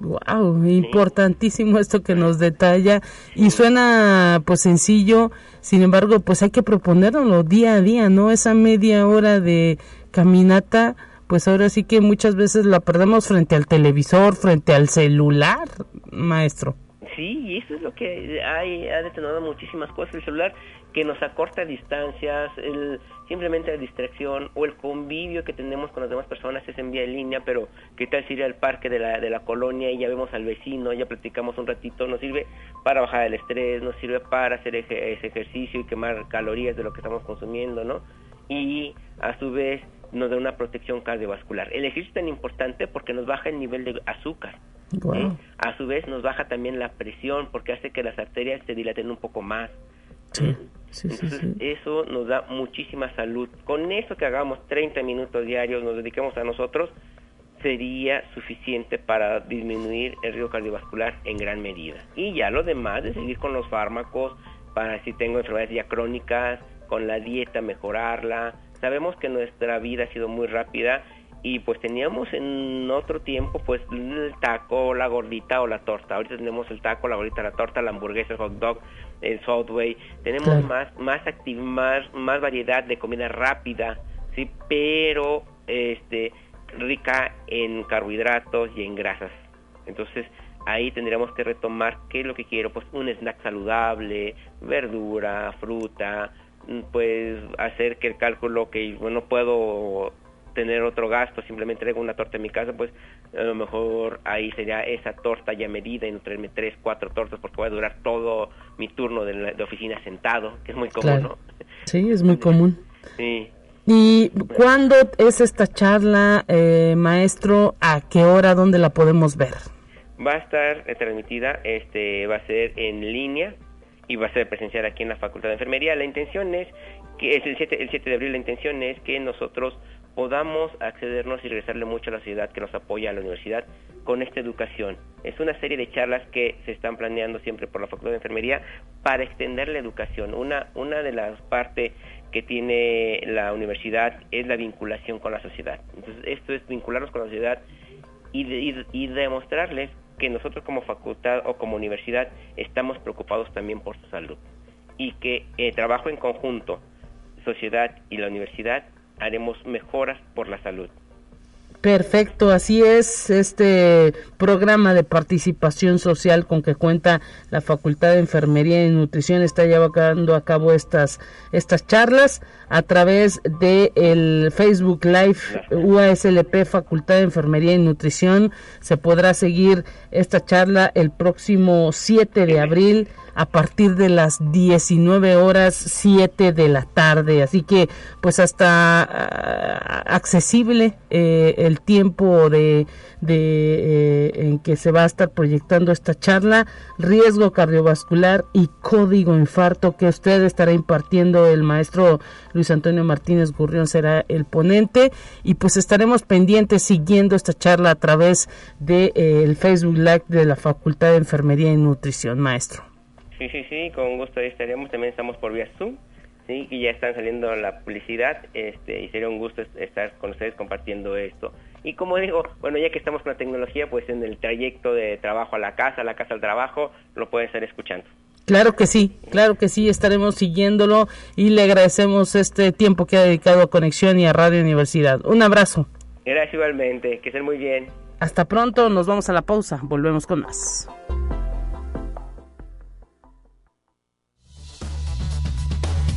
Wow, importantísimo esto que nos detalla y suena pues sencillo, sin embargo pues hay que proponerlo día a día, ¿no? Esa media hora de caminata, pues ahora sí que muchas veces la perdemos frente al televisor, frente al celular, maestro.
Sí, y eso es lo que hay, ha detonado muchísimas cosas. El celular que nos acorta distancias, el, simplemente la distracción o el convivio que tenemos con las demás personas es en vía en línea, pero qué tal si ir al parque de la, de la colonia y ya vemos al vecino, ya platicamos un ratito, nos sirve para bajar el estrés, nos sirve para hacer ese ejercicio y quemar calorías de lo que estamos consumiendo, ¿no? Y a su vez nos da una protección cardiovascular. El ejercicio es tan importante porque nos baja el nivel de azúcar. A su vez nos baja también la presión porque hace que las arterias se dilaten un poco más.
Sí.
Entonces, eso nos da muchísima salud. Con eso que hagamos 30 minutos diarios, nos dediquemos a nosotros, sería suficiente para disminuir el riesgo cardiovascular en gran medida. Y ya lo demás de seguir con los fármacos, para si tengo enfermedades ya crónicas, con la dieta mejorarla. Sabemos que nuestra vida ha sido muy rápida y pues teníamos en otro tiempo pues el taco, la gordita o la torta. Ahorita tenemos el taco, la gordita, la torta, la hamburguesa, el hot dog, el Subway. Tenemos más más, más más variedad de comida rápida, sí, pero este rica en carbohidratos y en grasas. Entonces, ahí tendríamos que retomar qué es lo que quiero, pues un snack saludable, verdura, fruta, pues hacer que el cálculo que bueno puedo tener otro gasto, simplemente traigo una torta en mi casa, pues a lo mejor ahí sería esa torta ya medida y no traerme tres, cuatro tortas porque voy a durar todo mi turno de, oficina sentado, (laughs) que es muy común, ¿no?
Sí, es muy común.
Sí.
¿Y cuándo es esta charla, eh, maestro? ¿A qué hora? ¿Dónde la podemos ver?
Va a estar transmitida, este, va a ser en línea y va a ser presencial aquí en la Facultad de Enfermería. La intención es que es el 7, el 7 de abril, la intención es que nosotros podamos accedernos y regresarle mucho a la sociedad que nos apoya a la universidad con esta educación. Es una serie de charlas que se están planeando siempre por la Facultad de Enfermería para extender la educación. Una, una de las partes que tiene la universidad es la vinculación con la sociedad. Entonces, esto es vincularnos con la sociedad y, y, demostrarles que nosotros como facultad o como universidad estamos preocupados también por su salud y que el trabajo en conjunto, sociedad y la universidad, haremos mejoras por la salud.
Perfecto, así es este programa de participación social con que cuenta la Facultad de Enfermería y Nutrición está llevando a cabo estas estas charlas a través de el Facebook Live UASLP Facultad de Enfermería y Nutrición. Se podrá seguir esta charla el próximo 7 de abril a partir de las 19 horas 7 de la tarde. Así que pues hasta ah, accesible eh, el tiempo de, eh, en que se va a estar proyectando esta charla, riesgo cardiovascular y código infarto que usted estará impartiendo el maestro Luis Antonio Martínez Gurrión será el ponente y pues estaremos pendientes siguiendo esta charla a través de eh, el Facebook Live de la Facultad de Enfermería y Nutrición, maestro.
Sí, sí, sí, con gusto ahí estaremos. También estamos por vía Zoom, sí, y ya están saliendo la publicidad, este, y sería un gusto estar con ustedes compartiendo esto. Y como digo, bueno, ya que estamos con la tecnología, pues en el trayecto de trabajo a la casa, la casa al trabajo, lo pueden estar escuchando.
Claro que sí, claro que sí, estaremos siguiéndolo y le agradecemos este tiempo que ha dedicado a Conexión y a Radio Universidad. Un abrazo.
Gracias igualmente, que estén muy bien.
Hasta pronto, nos vamos a la pausa, volvemos con más.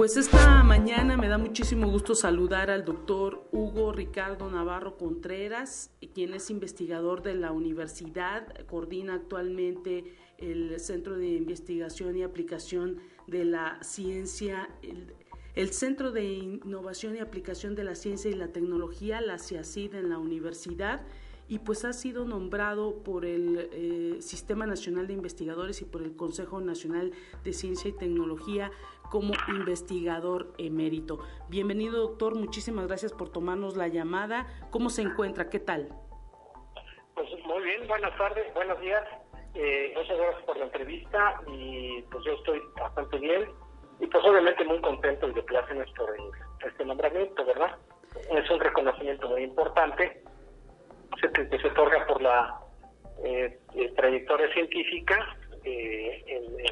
Pues esta mañana me da muchísimo gusto saludar al doctor Hugo Ricardo Navarro Contreras, quien es investigador de la universidad, coordina actualmente el Centro de Investigación y Aplicación de la Ciencia
el Centro de Innovación y Aplicación de la Ciencia y la Tecnología, la CIACID en la universidad y pues ha sido nombrado por el eh, Sistema Nacional de Investigadores y por el Consejo Nacional de Ciencia y Tecnología como investigador emérito. Bienvenido doctor, muchísimas gracias por tomarnos la llamada. ¿Cómo se encuentra? ¿Qué tal?
Pues muy bien, buenas tardes, buenos días. Eh, muchas gracias por la entrevista y pues yo estoy bastante bien y pues obviamente muy contento y de plácemes por este nombramiento, ¿verdad? Es un reconocimiento muy importante que se otorga por la eh, trayectoria científica eh,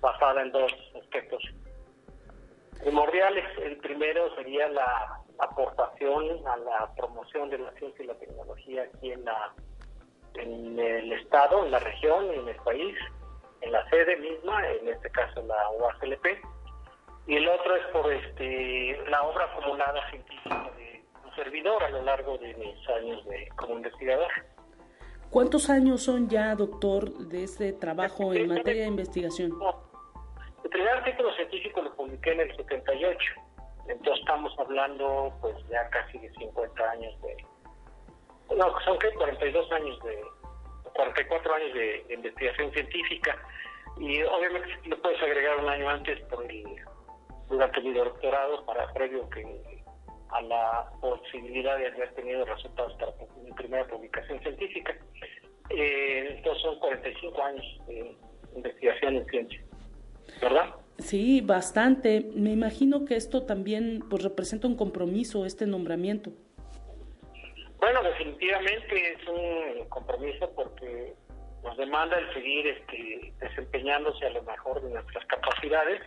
basada en dos aspectos primordiales. El primero sería la aportación a la promoción de la ciencia y la tecnología aquí en la en el estado, en la región, en el país, en la sede misma, en este caso la UACLP, y el otro es por este la obra acumulada científica de servidor a lo largo de mis años de, como investigador.
¿Cuántos años son ya, doctor, de este trabajo en materia de investigación?
El primer artículo científico lo publiqué en el 78, entonces estamos hablando pues ya casi de 50 años de... No, son que 42 años de... 44 años de, investigación científica. Y obviamente le puedes agregar un año antes por el, durante mi doctorado para previo que a la posibilidad de haber tenido resultados para mi primera publicación científica. Eh, estos son 45 años de investigación en ciencia, ¿verdad?
Sí, bastante. Me imagino que esto también pues representa un compromiso, este nombramiento.
Bueno, definitivamente es un compromiso porque nos demanda el seguir este, desempeñándose a lo mejor de nuestras capacidades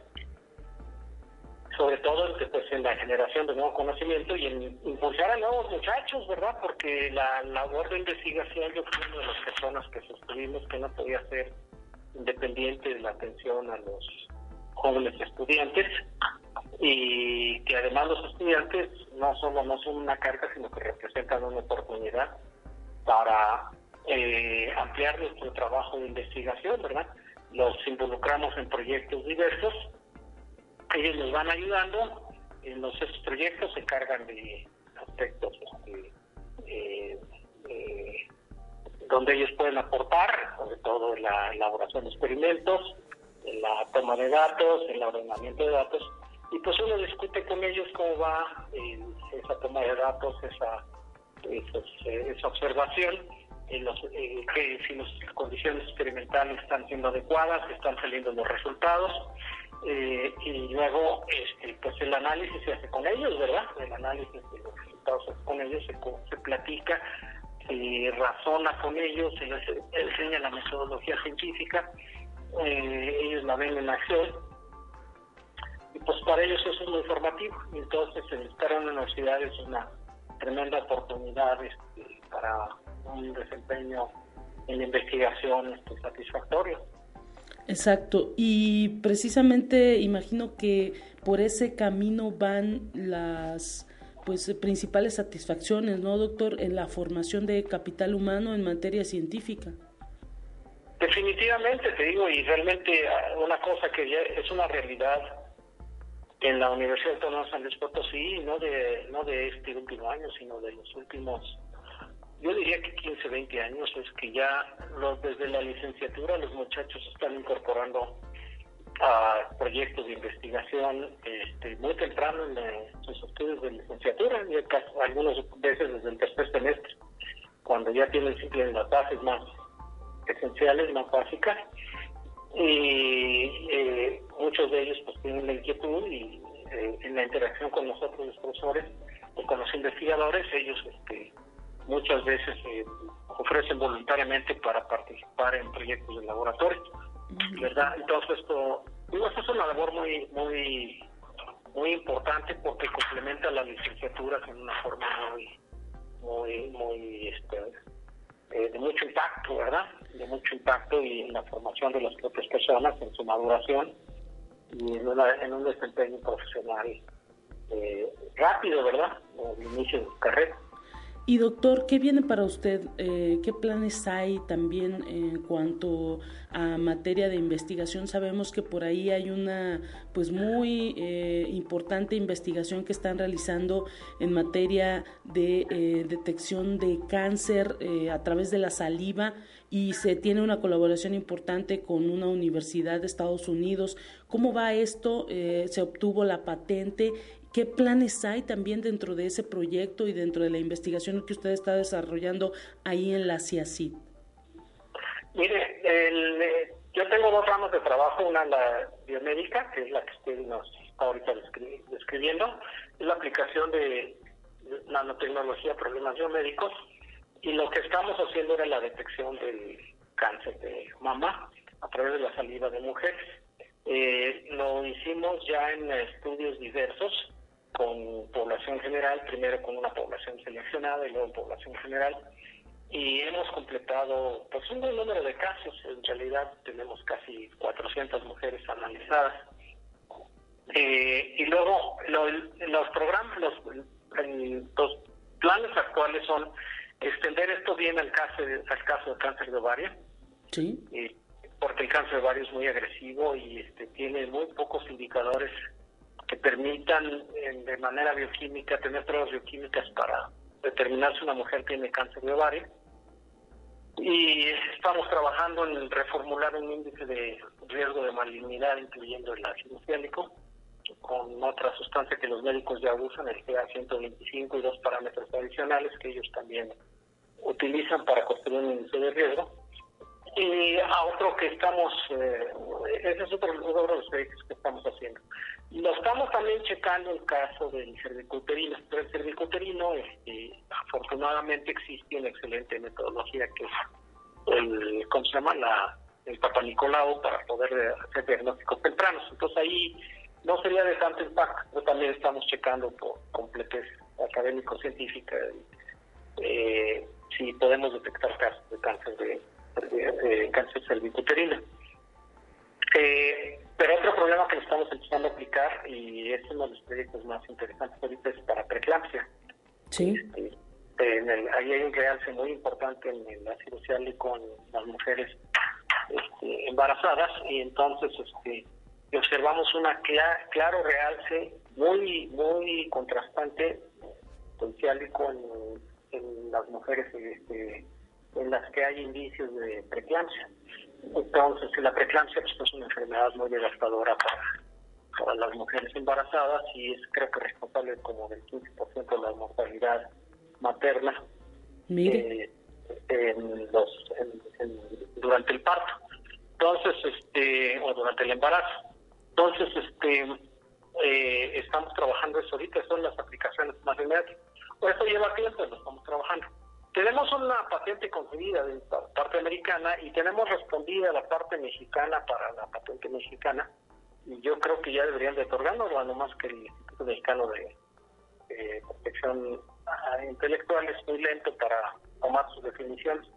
sobre todo pues, en la generación de nuevo conocimiento y en impulsar a nuevos muchachos, ¿verdad? Porque la labor de investigación yo fui una de las personas que sostuvimos que no podía ser independiente de la atención a los jóvenes estudiantes y que además los estudiantes no solo no son una carga, sino que representan una oportunidad para eh, ampliar nuestro trabajo de investigación, ¿verdad? Los involucramos en proyectos diversos ellos nos van ayudando en los esos proyectos se encargan de aspectos este, eh, eh, donde ellos pueden aportar, sobre todo en la elaboración de experimentos, en la toma de datos, en el ordenamiento de datos, y pues uno discute con ellos cómo va esa toma de datos, esa, esa observación, en los, que si las condiciones experimentales están siendo adecuadas, están saliendo los resultados, eh, y luego este, pues el análisis se hace con ellos, ¿verdad? El análisis de los resultados se hace con ellos, se, platica, se razona con ellos, se enseña la metodología científica, eh, ellos la ven en acción y pues para ellos eso es muy formativo. Entonces el estar en la universidad es una tremenda oportunidad este, para un desempeño en investigación este, satisfactorio.
Exacto, y precisamente imagino que por ese camino van las pues principales satisfacciones, ¿no, doctor, en la formación de capital humano en materia científica?
Definitivamente, te digo, y realmente ah, una cosa que ya es una realidad en la Universidad Autónoma de San Luis Potosí, no de, no de este último año, sino de los últimos yo diría que 15, 20 años es que ya los, desde la licenciatura los muchachos están incorporando a proyectos de investigación este, muy temprano en sus estudios de licenciatura, y algunas veces desde el tercer semestre, cuando ya tienen simplemente las bases más esenciales, más básicas, y eh, muchos de ellos pues tienen la inquietud y eh, en la interacción con nosotros los profesores o con los investigadores, ellos este, muchas veces se ofrecen voluntariamente para participar en proyectos de laboratorio, ¿verdad? Entonces esto, digo, esto es una labor muy, muy, muy importante porque complementa las licenciaturas en una forma muy, muy, muy, este, eh, de mucho impacto, ¿verdad? De mucho impacto y en la formación de las propias personas, en su maduración y en, en un desempeño profesional eh, rápido, ¿verdad? El inicio de su carrera.
Y doctor, ¿qué viene para usted? Eh, ¿Qué planes hay también en cuanto a materia de investigación? Sabemos que por ahí hay una pues muy eh, importante investigación que están realizando en materia de eh, detección de cáncer a través de la saliva y se tiene una colaboración importante con una universidad de Estados Unidos. ¿Cómo va esto? ¿Se obtuvo la patente ¿Qué planes hay también dentro de ese proyecto y dentro de la investigación que usted está desarrollando ahí en la CIACID?
Mire, eh, yo tengo dos ramas de trabajo, una la biomédica, que es la que usted nos está ahorita describiendo, es la aplicación de nanotecnología a problemas biomédicos, y lo que estamos haciendo era la detección del cáncer de mama a través de la saliva de mujeres. Eh, lo hicimos ya en estudios diversos, con población general, primero con una población seleccionada y luego población general. Y hemos completado pues un buen número de casos, en realidad tenemos casi 400 mujeres analizadas. Eh, y luego los programas, los, los planes actuales son extender esto bien al caso, al caso del cáncer de ovario.
Sí.
porque el cáncer de ovario es muy agresivo y este tiene muy pocos indicadores que permitan de manera bioquímica tener pruebas bioquímicas para determinar si una mujer tiene cáncer de ovario. Y estamos trabajando en reformular un índice de riesgo de malignidad, incluyendo el ácido ciálico, con otra sustancia que los médicos ya usan, el PA125 y dos parámetros adicionales que ellos también utilizan para construir un índice de riesgo. Y a otro que estamos, eh, ese es otro, de los proyectos que estamos haciendo. Lo estamos también checando el caso del cervicuterino. Pero el cervicuterino, este, afortunadamente, existe una excelente metodología que es el, ¿cómo se llama? La, el Papa Nicolau para poder hacer diagnósticos tempranos. Entonces ahí no sería de tanto impacto, pero también estamos checando por completez académico-científica eh, si podemos detectar casos de cáncer de, de, cáncer cervicuterino. Eh, pero otro problema que estamos empezando a aplicar, y es uno de los proyectos más interesantes ahorita, es para preeclampsia.
Sí.
Este, en el, ahí hay un realce muy importante en el ácido con las mujeres este, embarazadas, y entonces este, observamos una claro realce muy muy contrastante con en, en las mujeres este, en las que hay indicios de preeclampsia. Entonces, la preeclampsia pues, es una enfermedad muy devastadora para, para las mujeres embarazadas y es creo que responsable como del 15% de la mortalidad materna
eh,
en los, durante el parto. Entonces, este, o durante el embarazo. Entonces, este, eh, estamos trabajando eso ahorita, son las aplicaciones más inmediatas. Por eso lleva tiempo, lo estamos trabajando. Tenemos una patente concedida de parte americana y tenemos respondida la parte mexicana para la patente mexicana. Y yo creo que ya deberían de otorgarnos, no más que el Instituto Mexicano de Protección ah, Intelectual es muy lento para tomar sus definiciones.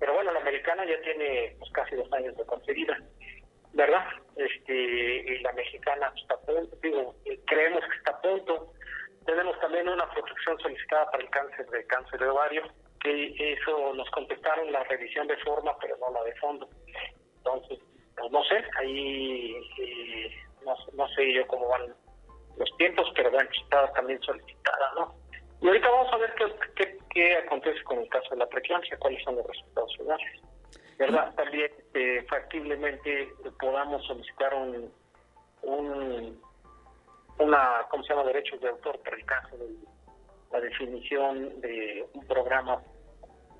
Pero bueno, la americana ya tiene pues, casi dos años de concedida, ¿verdad? Este, y la mexicana está a punto, digo, creemos que está a punto. Tenemos también una protección solicitada para el cáncer de cáncer de ovario que eso nos contestaron la revisión de forma, pero no la de fondo. Entonces, pues no sé, ahí eh, no, sé yo cómo van los tiempos, pero bueno, está también solicitada, ¿no? Y ahorita vamos a ver qué, qué, acontece con el caso de la preeclampsia, cuáles son los resultados finales. ¿Verdad? También eh, factiblemente podamos solicitar un, un una, ¿cómo se llama?, derechos de autor para el caso de la definición de un programa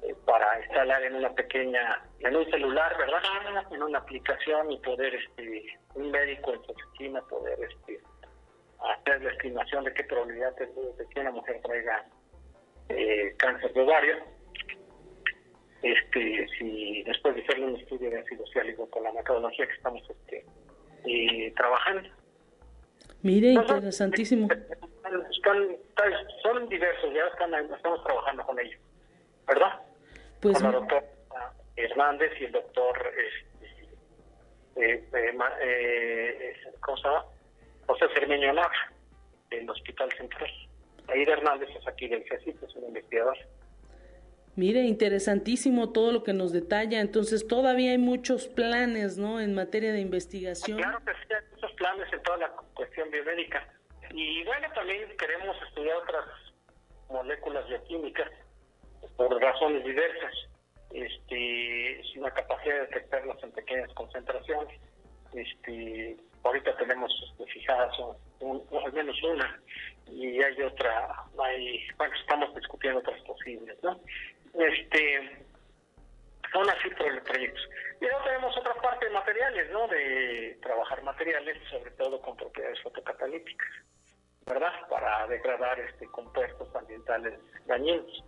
eh, para instalar en una pequeña, en un celular, ¿verdad? En una aplicación y poder, este, un médico en su oficina poder, este, hacer la estimación de qué probabilidad de, que una mujer traiga eh, cáncer de ovario. Este, si después de hacerle un estudio de ácido ciálico con la metodología que estamos este, eh, trabajando.
Mire, interesantísimo.
son diversos, ya están, estamos trabajando con ellos, ¿verdad?
Pues,
con el doctor Hernández y el doctor, este, eh, eh, eh, ¿cómo se llama? José Cermeño Nava, del Hospital Central. Aida Hernández es aquí del CECIT, es un investigador.
Mire, interesantísimo todo lo que nos detalla. Entonces, todavía hay muchos planes, ¿no? En materia de investigación.
Claro que sí, hay muchos planes en toda la cuestión biomédica. Y bueno, también queremos estudiar otras moléculas bioquímicas por razones diversas. Este, sin la capacidad de detectarlas en pequeñas concentraciones. Este, ahorita tenemos este, fijadas al menos una y hay otra, hay, bueno, estamos discutiendo otras posibles, ¿no? Este, son así proyectos. Y luego tenemos otra parte de materiales, ¿no? De trabajar materiales, sobre todo con propiedades fotocatalíticas, ¿verdad? Para degradar este compuestos ambientales dañinos.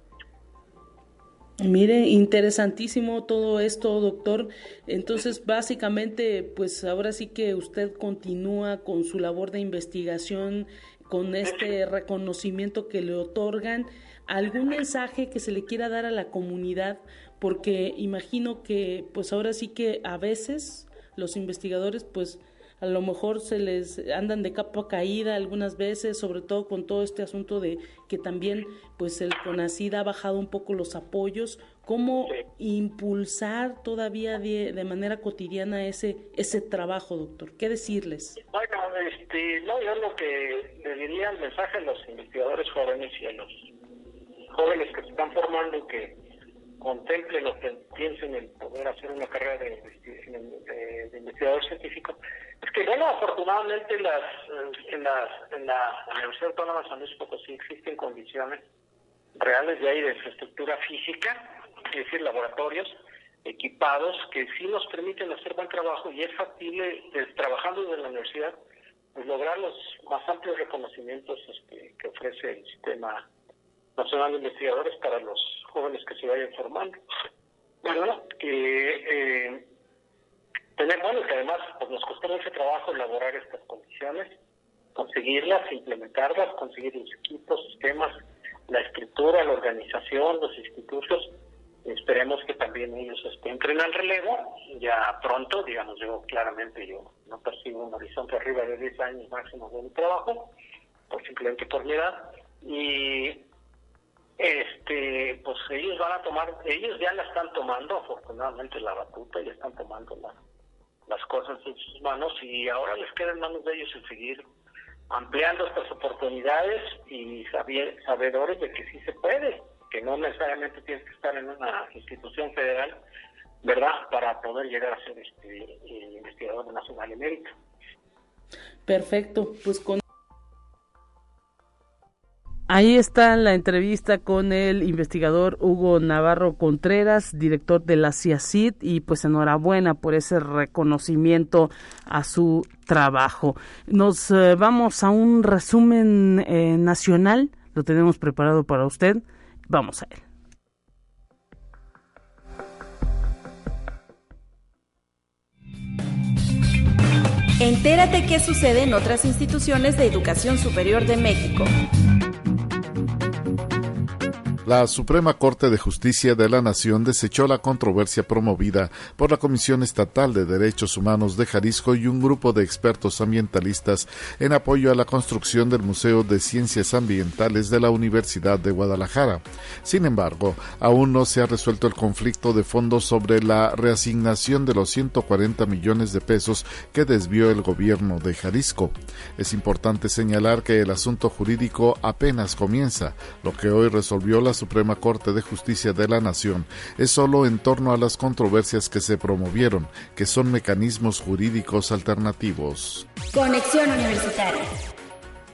Mire, interesantísimo todo esto, doctor. Entonces, básicamente, pues ahora sí que usted continúa con su labor de investigación, con este reconocimiento que le otorgan. ¿Algún mensaje que se le quiera dar a la comunidad? Porque imagino que, pues ahora sí que a veces los investigadores, pues a lo mejor se les andan de capa caída algunas veces, sobre todo con todo este asunto de que también pues el CONACID ha bajado un poco los apoyos, cómo impulsar todavía de, manera cotidiana ese ese trabajo, doctor. ¿Qué decirles?
Bueno, este, no, yo lo que le diría el mensaje a los investigadores jóvenes y a los jóvenes que se están formando que contemplen o que piensen en poder hacer una carrera de, investigador científico es que, bueno, afortunadamente las, en, las, en la Universidad Autónoma de San Luis Potosí existen condiciones reales de ahí de infraestructura física, es decir, laboratorios equipados que sí nos permiten hacer buen trabajo y es factible, trabajando desde la universidad, pues, lograr los más amplios reconocimientos este, que ofrece el Sistema Nacional de Investigadores para los jóvenes que se vayan formando. Bueno, que eh, tener, bueno, que además pues, nos costó mucho trabajo elaborar estas condiciones, conseguirlas, implementarlas, conseguir los equipos, sistemas, la estructura, la organización, los institutos. Esperemos que también ellos entren al relevo ya pronto, digamos, yo claramente yo no percibo un horizonte arriba de 10 años máximo de mi trabajo, pues simplemente por mi edad. Y este pues ellos van a tomar, ellos ya la están tomando, afortunadamente la batuta, ya están tomando la, las cosas en sus manos y ahora les queda en manos de ellos el seguir ampliando estas oportunidades y sabedores de que sí se puede, que no necesariamente tienes que estar en una institución federal, ¿verdad?, para poder llegar a ser este investigador nacional emérito.
Perfecto, pues con Ahí está la entrevista con el investigador Hugo Navarro Contreras, director de la CIACID, y pues enhorabuena por ese reconocimiento a su trabajo. Nos eh, vamos a un resumen eh, nacional, lo tenemos preparado para usted, vamos a él.
Entérate qué sucede en otras instituciones de educación superior de México.
La Suprema Corte de Justicia de la Nación desechó la controversia promovida por la Comisión Estatal de Derechos Humanos de Jalisco y un grupo de expertos ambientalistas en apoyo a la construcción del Museo de Ciencias Ambientales de la Universidad de Guadalajara. Sin embargo, aún no se ha resuelto el conflicto de fondo sobre la reasignación de los 140 millones de pesos que desvió el gobierno de Jalisco. Es importante señalar que el asunto jurídico apenas comienza, lo que hoy resolvió la Suprema Corte de Justicia de la Nación es solo en torno a las controversias que se promovieron, que son mecanismos jurídicos alternativos.
Conexión Universitaria.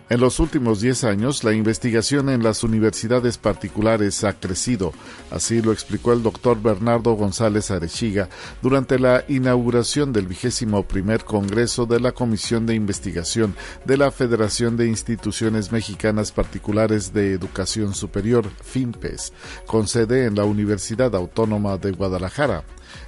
En los últimos 10 años, la investigación en las universidades particulares ha crecido. Así lo explicó el doctor Bernardo González Arechiga durante la inauguración del vigésimo primer Congreso de la Comisión de Investigación de la Federación de Instituciones Mexicanas Particulares de Educación Superior, FIMPES, con sede en la Universidad Autónoma de Guadalajara.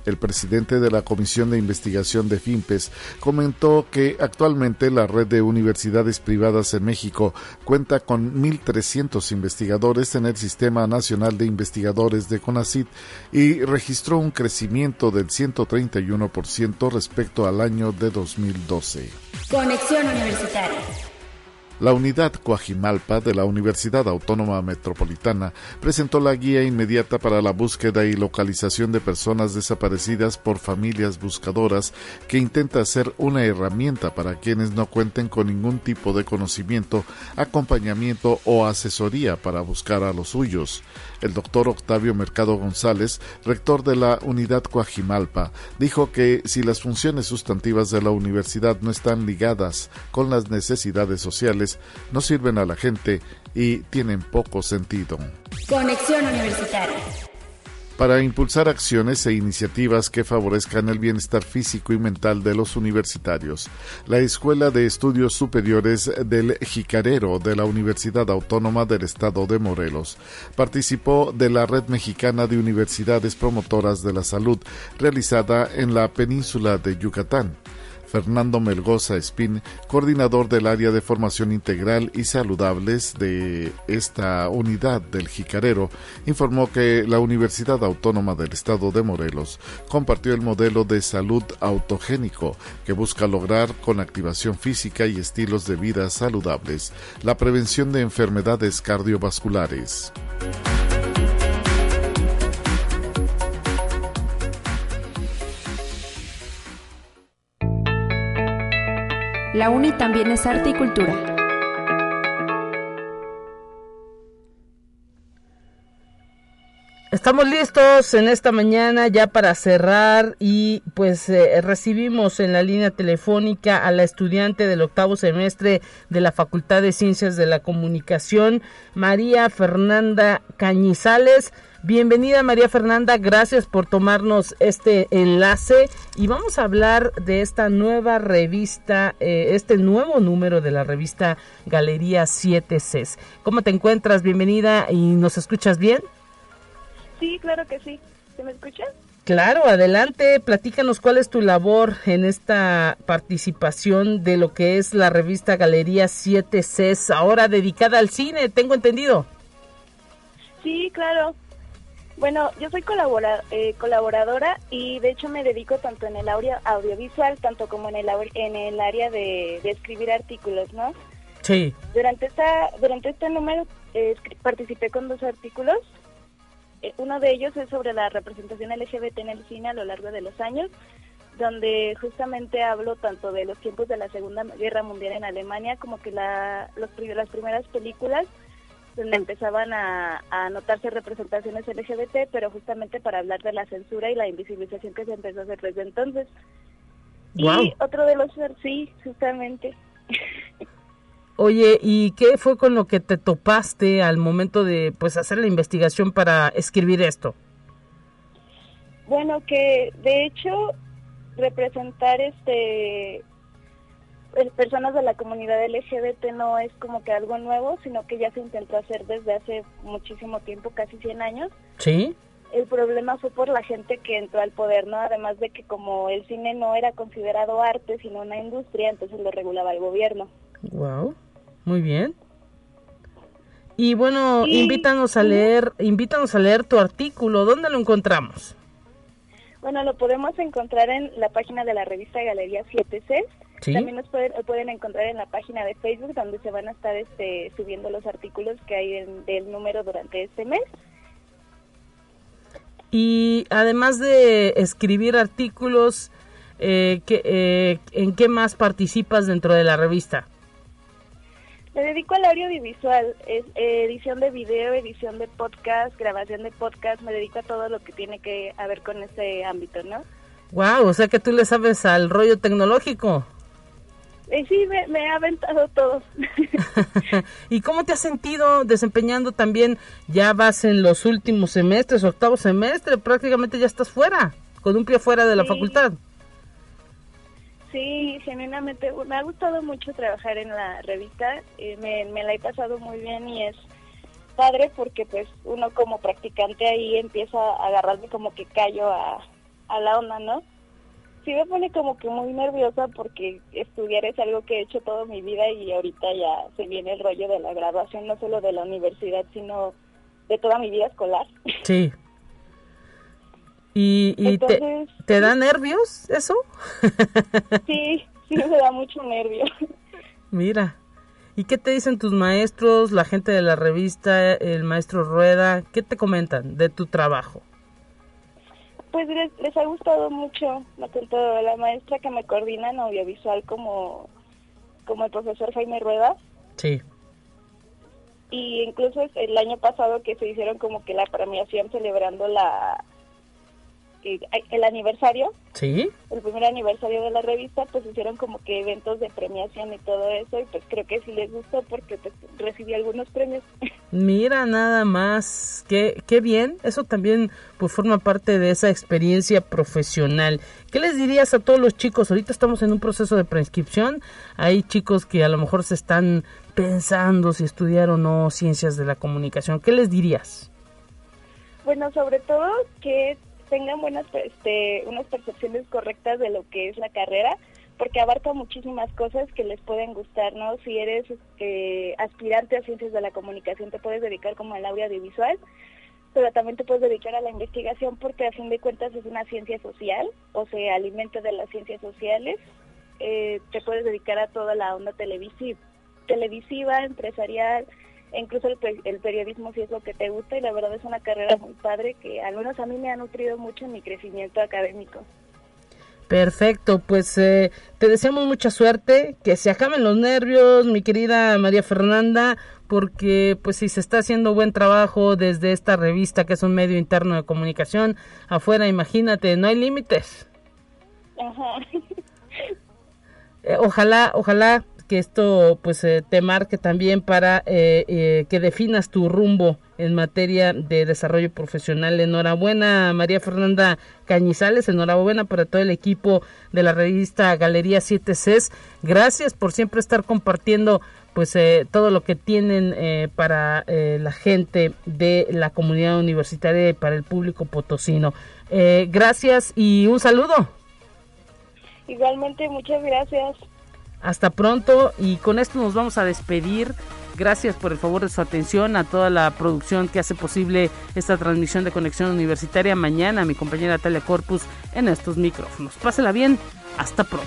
El presidente de la Comisión de Investigación de FIMPES comentó que actualmente la red de universidades privadas en México cuenta con 1.300 investigadores en el Sistema Nacional de Investigadores de CONACYT y registró un crecimiento del 131% respecto al año de 2012.
Conexión Universitaria.
La unidad Coajimalpa de la Universidad Autónoma Metropolitana presentó la guía inmediata para la búsqueda y localización de personas desaparecidas por familias buscadoras que intenta ser una herramienta para quienes no cuenten con ningún tipo de conocimiento, acompañamiento o asesoría para buscar a los suyos. El doctor Octavio Mercado González, rector de la Unidad Coajimalpa, dijo que si las funciones sustantivas de la universidad no están ligadas con las necesidades sociales, no sirven a la gente y tienen poco sentido.
Conexión Universitaria
para impulsar acciones e iniciativas que favorezcan el bienestar físico y mental de los universitarios. La Escuela de Estudios Superiores del Jicarero de la Universidad Autónoma del Estado de Morelos participó de la Red Mexicana de Universidades Promotoras de la Salud realizada en la península de Yucatán. Fernando Melgoza Espín, coordinador del área de formación integral y saludables de esta unidad del Jicarero, informó que la Universidad Autónoma del Estado de Morelos compartió el modelo de salud autogénico que busca lograr con activación física y estilos de vida saludables la prevención de enfermedades cardiovasculares.
La UNI también es arte y cultura.
Estamos listos en esta mañana ya para cerrar y pues eh, recibimos en la línea telefónica a la estudiante del octavo semestre de la Facultad de Ciencias de la Comunicación, María Fernanda Cañizales. Bienvenida María Fernanda, gracias por tomarnos este enlace y vamos a hablar de esta nueva revista, eh, este nuevo número de la revista Galería 7 Cs. ¿Cómo te encuentras? Bienvenida y nos escuchas bien?
Sí, claro que sí. ¿Se me escucha?
Claro, adelante, platícanos cuál es tu labor en esta participación de lo que es la revista Galería 7 Cs, ahora dedicada al cine, tengo entendido.
Sí, claro. Bueno, yo soy colabora, eh, colaboradora y de hecho me dedico tanto en el audio, audiovisual, tanto como en el, en el área de, escribir artículos, ¿no?
Sí.
Durante, esta, durante este número eh, participé con dos artículos. Eh, uno de ellos es sobre la representación LGBT en el cine a lo largo de los años, donde justamente hablo tanto de los tiempos de la Segunda Guerra Mundial en Alemania como que la, los, las primeras películas empezaban a, notarse representaciones LGBT, pero justamente para hablar de la censura y la invisibilización que se empezó a hacer desde entonces. Y otro de los... Sí, justamente. (laughs)
Oye, ¿y qué fue con lo que te topaste al momento de pues hacer la investigación para escribir esto?
Bueno, que de hecho representar este personas de la comunidad LGBT no es como que algo nuevo, sino que ya se intentó hacer desde hace muchísimo tiempo, casi 100 años.
Sí.
El problema fue por la gente que entró al poder, ¿no? Además de que como el cine no era considerado arte, sino una industria, entonces lo regulaba el gobierno.
Wow, muy bien. Y bueno, invítanos a leer, invítanos a leer tu artículo. ¿Dónde lo encontramos?
Bueno, lo podemos encontrar en la página de la revista Galería 7C también nos pueden, encontrar en la página de Facebook donde se van a estar este, subiendo los artículos que hay en, del número durante este mes.
Y además de escribir artículos, eh, eh, ¿en qué más participas dentro de la revista?
Me dedico al audiovisual, es eh, edición de video, edición de podcast, grabación de podcast, me dedico a todo lo que tiene que ver con ese ámbito, ¿no?
Wow, o sea que tú le sabes al rollo tecnológico.
Eh, sí, me, ha aventado todo. (laughs) (laughs)
¿Y cómo te has sentido desempeñando también? Ya vas en los últimos semestres, octavo semestre, prácticamente ya estás fuera, con un pie fuera de la facultad.
Sí, genuinamente me ha gustado mucho trabajar en la revista, eh, me, me la he pasado muy bien y es padre porque pues uno como practicante ahí empieza a agarrarme como que callo a, a la onda, ¿no? Sí me pone como que muy nerviosa porque estudiar es algo que he hecho toda mi vida y ahorita ya se viene el rollo de la graduación, no solo de la universidad, sino de toda mi vida escolar.
Sí. ¿Y, te, da nervios eso? (laughs)
sí, sí me da mucho nervio.
Mira. ¿Y qué te dicen tus maestros, la gente de la revista, el maestro Rueda? ¿Qué te comentan de tu trabajo?
Pues les, ha gustado mucho, tanto la maestra que me coordina en audiovisual como, como el profesor Jaime Rueda.
Sí.
Y incluso el año pasado que se hicieron como que la premiación celebrando la el aniversario,
sí,
el primer aniversario de la revista, pues hicieron como que eventos de premiación y todo eso, y pues creo que sí les gustó porque pues, recibí algunos premios. (laughs)
Mira, nada más, qué, qué bien, eso también pues forma parte de esa experiencia profesional. ¿Qué les dirías a todos los chicos? Ahorita estamos en un proceso de prescripción, hay chicos que a lo mejor se están pensando si estudiar o no ciencias de la comunicación, ¿qué les dirías?
Bueno, sobre todo que tengan buenas, este, unas percepciones correctas de lo que es la carrera, porque abarca muchísimas cosas que les pueden gustar, ¿no? Si eres este, aspirante a ciencias de la comunicación, te puedes dedicar como al audiovisual, pero también te puedes dedicar a la investigación porque a fin de cuentas es una ciencia social, o se alimenta de las ciencias sociales. Eh, te puedes dedicar a toda la onda televisiva, televisiva empresarial, incluso el, periodismo si es lo que te gusta y la verdad es una carrera muy padre que al menos a mí me ha nutrido mucho en mi crecimiento académico.
Perfecto, pues eh, te deseamos mucha suerte, que se acaben los nervios, mi querida María Fernanda, porque pues si se está haciendo buen trabajo desde esta revista que es un medio interno de comunicación, afuera imagínate, no hay límites.
Ajá.
Eh, ojalá, ojalá que esto pues eh, te marque también para eh, eh, que definas tu rumbo en materia de desarrollo profesional. Enhorabuena María Fernanda Cañizales, enhorabuena para todo el equipo de la revista Galería 7 Cs. Gracias por siempre estar compartiendo pues todo lo que tienen para la gente de la comunidad universitaria y para el público potosino. gracias y un saludo.
Igualmente, muchas gracias.
Hasta pronto y con esto nos vamos a despedir. Gracias por el favor de su atención a toda la producción que hace posible esta transmisión de conexión universitaria. Mañana mi compañera Talia Corpus en estos micrófonos. Pásela bien. Hasta pronto.